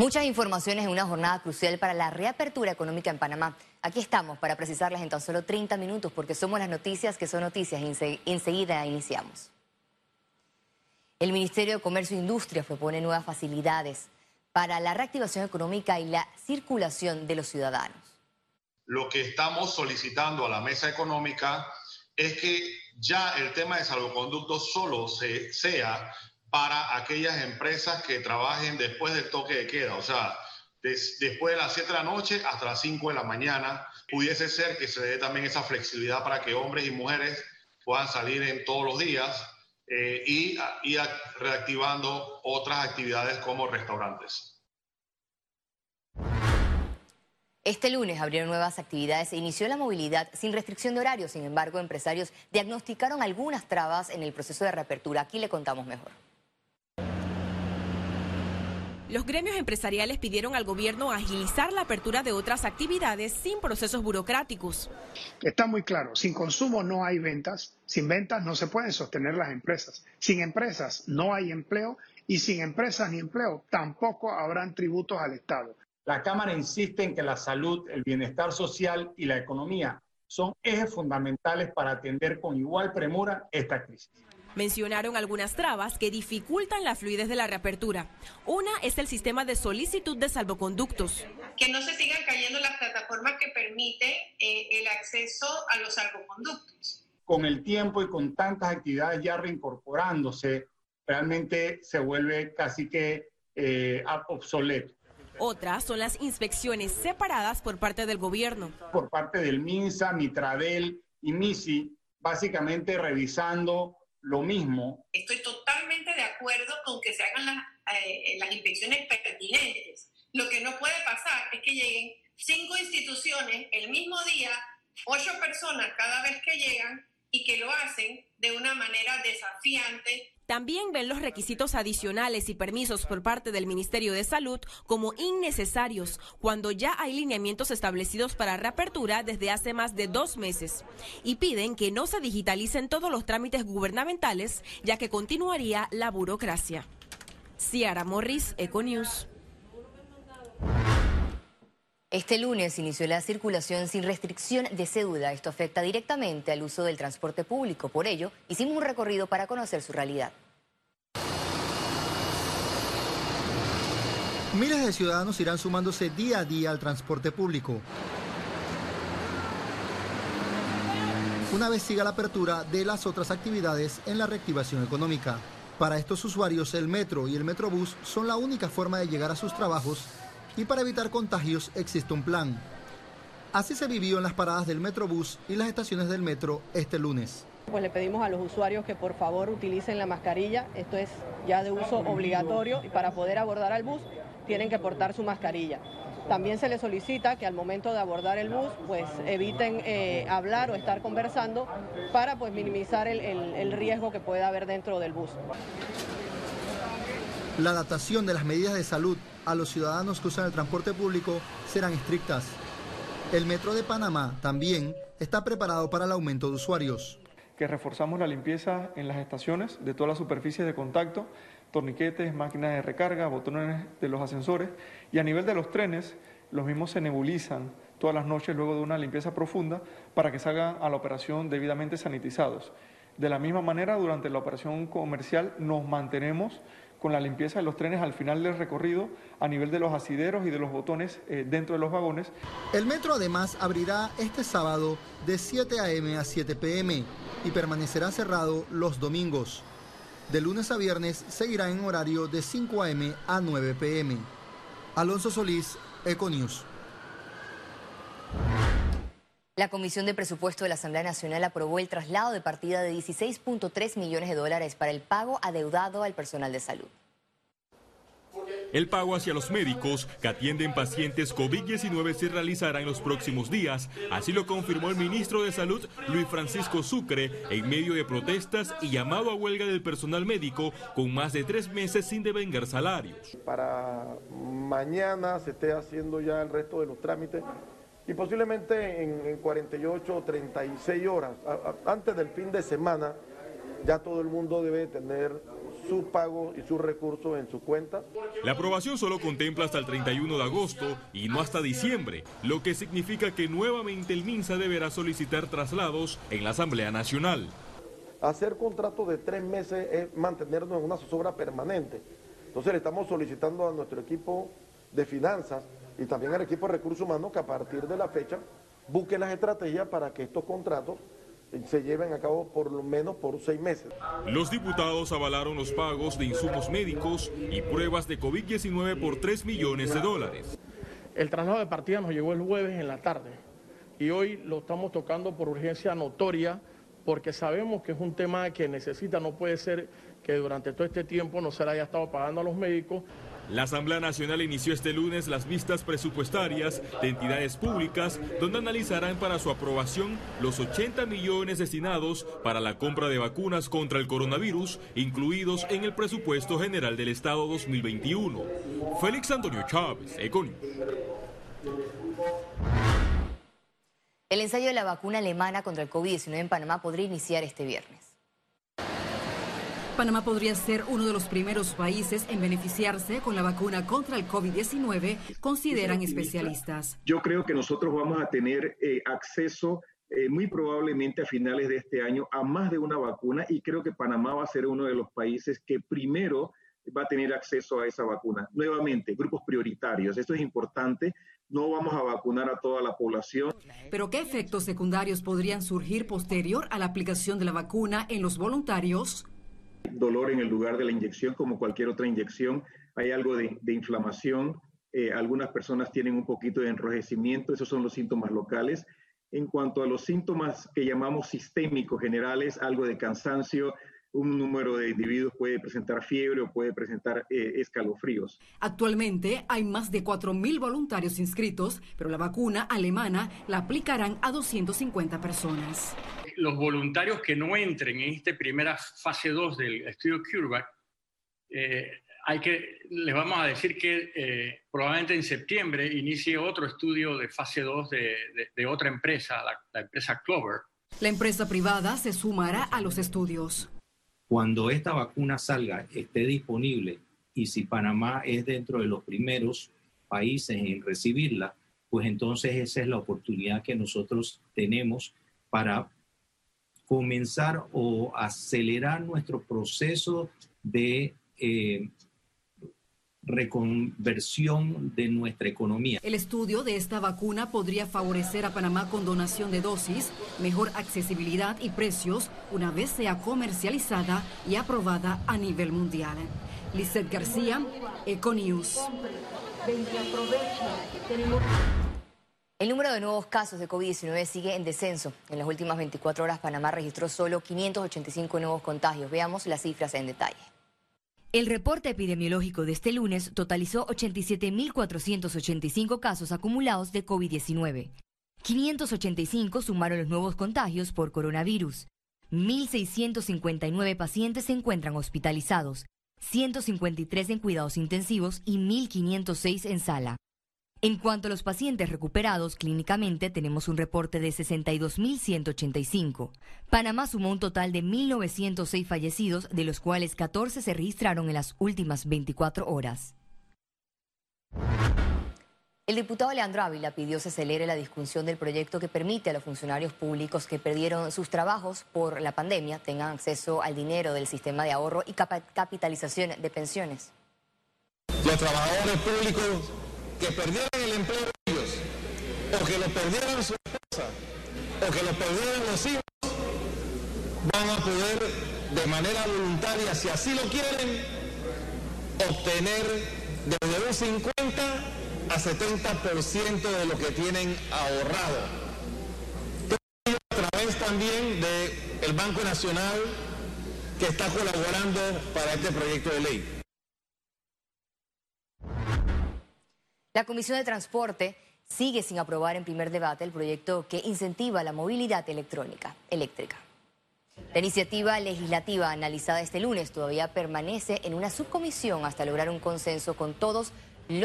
Muchas informaciones en una jornada crucial para la reapertura económica en Panamá. Aquí estamos para precisarlas en tan solo 30 minutos porque somos las noticias que son noticias enseguida iniciamos. El Ministerio de Comercio e Industria propone nuevas facilidades para la reactivación económica y la circulación de los ciudadanos. Lo que estamos solicitando a la mesa económica es que ya el tema de salvoconducto solo se, sea para aquellas empresas que trabajen después del toque de queda, o sea, después de las 7 de la noche hasta las 5 de la mañana. Pudiese ser que se dé también esa flexibilidad para que hombres y mujeres puedan salir en todos los días eh, y ir reactivando otras actividades como restaurantes. Este lunes abrieron nuevas actividades e inició la movilidad sin restricción de horario. Sin embargo, empresarios diagnosticaron algunas trabas en el proceso de reapertura. Aquí le contamos mejor. Los gremios empresariales pidieron al gobierno agilizar la apertura de otras actividades sin procesos burocráticos. Está muy claro, sin consumo no hay ventas, sin ventas no se pueden sostener las empresas, sin empresas no hay empleo y sin empresas ni empleo tampoco habrán tributos al Estado. La Cámara insiste en que la salud, el bienestar social y la economía son ejes fundamentales para atender con igual premura esta crisis. Mencionaron algunas trabas que dificultan la fluidez de la reapertura. Una es el sistema de solicitud de salvoconductos. Que no se sigan cayendo las plataformas que permiten eh, el acceso a los salvoconductos. Con el tiempo y con tantas actividades ya reincorporándose, realmente se vuelve casi que eh, obsoleto. Otras son las inspecciones separadas por parte del gobierno. Por parte del MINSA, Mitradel y MISI, básicamente revisando lo mismo. Estoy totalmente de acuerdo con que se hagan las, eh, las inspecciones pertinentes. Lo que no puede pasar es que lleguen cinco instituciones el mismo día, ocho personas cada vez que llegan y que lo hacen de una manera desafiante también ven los requisitos adicionales y permisos por parte del Ministerio de Salud como innecesarios cuando ya hay lineamientos establecidos para reapertura desde hace más de dos meses y piden que no se digitalicen todos los trámites gubernamentales ya que continuaría la burocracia. Ciara Morris, Econews. Este lunes inició la circulación sin restricción de cédula. Esto afecta directamente al uso del transporte público. Por ello, hicimos un recorrido para conocer su realidad. Miles de ciudadanos irán sumándose día a día al transporte público. Una vez siga la apertura de las otras actividades en la reactivación económica. Para estos usuarios, el metro y el metrobús son la única forma de llegar a sus trabajos y para evitar contagios existe un plan. Así se vivió en las paradas del Metrobús y las estaciones del metro este lunes. Pues le pedimos a los usuarios que por favor utilicen la mascarilla, esto es ya de uso obligatorio y para poder abordar al bus tienen que portar su mascarilla. También se les solicita que al momento de abordar el bus pues eviten eh, hablar o estar conversando para pues minimizar el riesgo que pueda haber dentro del bus. La adaptación de las medidas de salud a los ciudadanos que usan el transporte público serán estrictas. El Metro de Panamá también está preparado para el aumento de usuarios. Que reforzamos la limpieza en las estaciones de todas las superficies de contacto, torniquetes, máquinas de recarga, botones de los ascensores y a nivel de los trenes, los mismos se nebulizan todas las noches luego de una limpieza profunda para que salgan a la operación debidamente sanitizados. De la misma manera, durante la operación comercial nos mantenemos con la limpieza de los trenes al final del recorrido a nivel de los asideros y de los botones eh, dentro de los vagones. El metro además abrirá este sábado de 7 a.m. a 7 p.m. y permanecerá cerrado los domingos. De lunes a viernes seguirá en horario de 5 a.m. a 9 p.m. Alonso Solís, Econews. La Comisión de Presupuesto de la Asamblea Nacional aprobó el traslado de partida de 16.3 millones de dólares para el pago adeudado al personal de salud. El pago hacia los médicos que atienden pacientes COVID-19 se realizará en los próximos días. Así lo confirmó el ministro de Salud, Luis Francisco Sucre, en medio de protestas y llamado a huelga del personal médico con más de tres meses sin devengar salarios. Para mañana se esté haciendo ya el resto de los trámites y posiblemente en, 48 o 36 horas, antes del fin de semana, ya todo el mundo debe tener sus pagos y sus recursos en su cuenta. La aprobación solo contempla hasta el 31 de agosto y no hasta diciembre, lo que significa que nuevamente el MINSA deberá solicitar traslados en la Asamblea Nacional. Hacer contratos de tres meses es mantenernos en una zozobra permanente. Entonces le estamos solicitando a nuestro equipo de finanzas y también al equipo de recursos humanos que a partir de la fecha busquen las estrategias para que estos contratos se lleven a cabo por lo menos por seis meses. Los diputados avalaron los pagos de insumos médicos y pruebas de COVID-19 por 3 millones de dólares. El traslado de partida nos llegó el jueves en la tarde y hoy lo estamos tocando por urgencia notoria porque sabemos que es un tema que necesita, no puede ser que durante todo este tiempo no se le haya estado pagando a los médicos. La Asamblea Nacional inició este lunes las vistas presupuestarias de entidades públicas donde analizarán para su aprobación los 80 millones destinados para la compra de vacunas contra el coronavirus, incluidos en el presupuesto general del Estado 2021. Félix Antonio Chávez, Econius. El ensayo de la vacuna alemana contra el COVID-19 en Panamá podría iniciar este viernes. Panamá podría ser uno de los primeros países en beneficiarse con la vacuna contra el COVID-19, consideran especialistas. Yo creo que nosotros vamos a tener eh, acceso eh, muy probablemente a finales de este año a más de una vacuna y creo que Panamá va a ser uno de los países que primero va a tener acceso a esa vacuna. Nuevamente, grupos prioritarios. Esto es importante. No vamos a vacunar a toda la población. Pero ¿qué efectos secundarios podrían surgir posterior a la aplicación de la vacuna en los voluntarios? Dolor en el lugar de la inyección, como cualquier otra inyección. Hay algo de, inflamación. Eh, algunas personas tienen un poquito de enrojecimiento. Esos son los síntomas locales. En cuanto a los síntomas que llamamos sistémicos generales, algo de cansancio, un número de individuos puede presentar fiebre o puede presentar eh, escalofríos. Actualmente hay más de 4.000 voluntarios inscritos, pero la vacuna alemana la aplicarán a 250 personas los voluntarios que no entren en esta primera fase 2 del estudio CureVac, eh, hay que, les vamos a decir que eh, probablemente en septiembre inicie otro estudio de fase 2 de, otra empresa, la, empresa Clover. La empresa privada se sumará a los estudios. Cuando esta vacuna salga, esté disponible y si Panamá es dentro de los primeros países en recibirla, pues entonces esa es la oportunidad que nosotros tenemos para comenzar o acelerar nuestro proceso de eh, reconversión de nuestra economía. El estudio de esta vacuna podría favorecer a Panamá con donación de dosis, mejor accesibilidad y precios una vez sea comercializada y aprobada a nivel mundial. Lizeth García, Econius. El número de nuevos casos de COVID-19 sigue en descenso. En las últimas 24 horas, Panamá registró solo 585 nuevos contagios. Veamos las cifras en detalle. El reporte epidemiológico de este lunes totalizó 87.485 casos acumulados de COVID-19. 585 sumaron los nuevos contagios por coronavirus. 1.659 pacientes se encuentran hospitalizados, 153 en cuidados intensivos y 1.506 en sala. En cuanto a los pacientes recuperados clínicamente, tenemos un reporte de 62.185. Panamá sumó un total de 1.906 fallecidos, de los cuales 14 se registraron en las últimas 24 horas. El diputado Leandro Ávila pidió se acelere la discusión del proyecto que permite a los funcionarios públicos que perdieron sus trabajos por la pandemia tengan acceso al dinero del sistema de ahorro y capitalización de pensiones. Los trabajadores públicos que perdieran el empleo de ellos, o que lo perdieran su esposa, o que lo perdieran los hijos, van a poder de manera voluntaria, si así lo quieren, obtener desde un 50 a 70% de lo que tienen ahorrado. A través también del Banco Nacional que está colaborando para este proyecto de ley. La Comisión de Transporte sigue sin aprobar en primer debate el proyecto que incentiva la movilidad electrónica, eléctrica. La iniciativa legislativa analizada este lunes todavía permanece en una subcomisión hasta lograr un consenso con todos los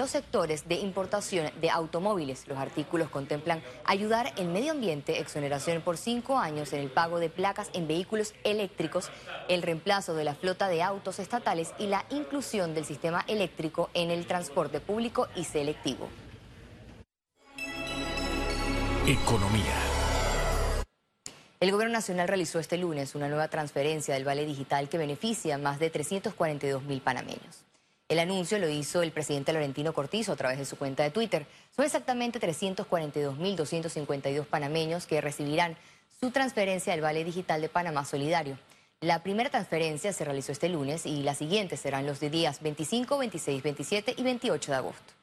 sectores de importación de automóviles. Los artículos contemplan ayudar el medio ambiente, exoneración por cinco años en el pago de placas en vehículos eléctricos, el reemplazo de la flota de autos estatales y la inclusión del sistema eléctrico en el transporte público y selectivo. Economía. El Gobierno Nacional realizó este lunes una nueva transferencia del Vale Digital que beneficia a más de 342 mil panameños. El anuncio lo hizo el presidente Laurentino Cortizo a través de su cuenta de Twitter. Son exactamente 342.252 panameños que recibirán su transferencia del Vale Digital de Panamá Solidario. La primera transferencia se realizó este lunes y las siguientes serán los de días 25, 26, 27 y 28 de agosto.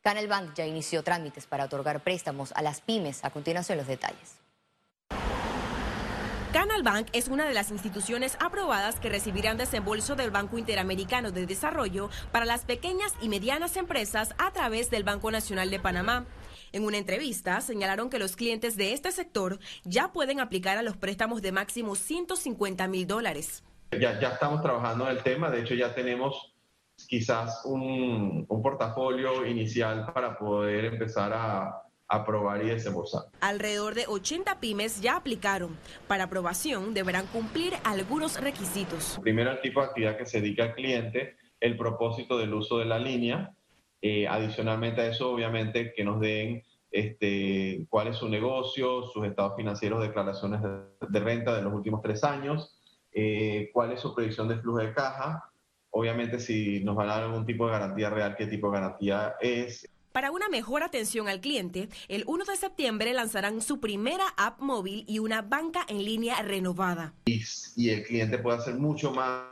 Canal Bank ya inició trámites para otorgar préstamos a las pymes. A continuación los detalles. Canal Bank es una de las instituciones aprobadas que recibirán desembolso del Banco Interamericano de Desarrollo para las pequeñas y medianas empresas a través del Banco Nacional de Panamá. En una entrevista señalaron que los clientes de este sector ya pueden aplicar a los préstamos de máximo 150 mil dólares. Ya, estamos trabajando en el tema, de hecho ya tenemos quizás un portafolio inicial para poder empezar a, aprobar y desembolsar. Alrededor de 80 pymes ya aplicaron. Para aprobación deberán cumplir algunos requisitos. Primero, el tipo de actividad que se dedica al cliente, el propósito del uso de la línea. Eh, adicionalmente a eso, obviamente, que nos den este, cuál es su negocio, sus estados financieros, declaraciones de, renta de los últimos tres años, eh, cuál es su predicción de flujo de caja. Obviamente, si nos van a dar algún tipo de garantía real, qué tipo de garantía es. Para una mejor atención al cliente, el 1 de septiembre lanzarán su primera app móvil y una banca en línea renovada. Y, el cliente puede hacer mucho más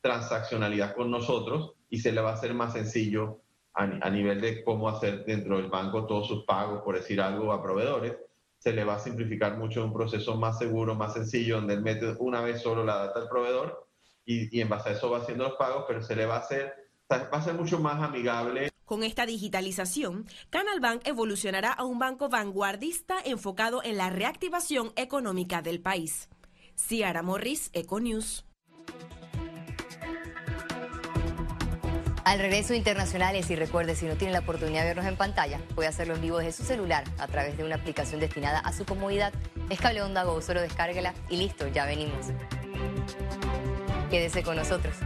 transaccionalidad con nosotros y se le va a hacer más sencillo a, a nivel de cómo hacer dentro del banco todos sus pagos, por decir algo, a proveedores. Se le va a simplificar mucho un proceso más seguro, más sencillo, donde él mete una vez solo la data al proveedor y, y en base a eso va haciendo los pagos, pero se le va a hacer, va a ser mucho más amigable. Con esta digitalización, Canal Bank evolucionará a un banco vanguardista enfocado en la reactivación económica del país. Ciara Morris, Econews. Al regreso internacionales y recuerde, si no tiene la oportunidad de vernos en pantalla, puede hacerlo en vivo desde su celular a través de una aplicación destinada a su comodidad. Es Cable Onda Go, solo descárguela y listo, ya venimos. Quédese con nosotros.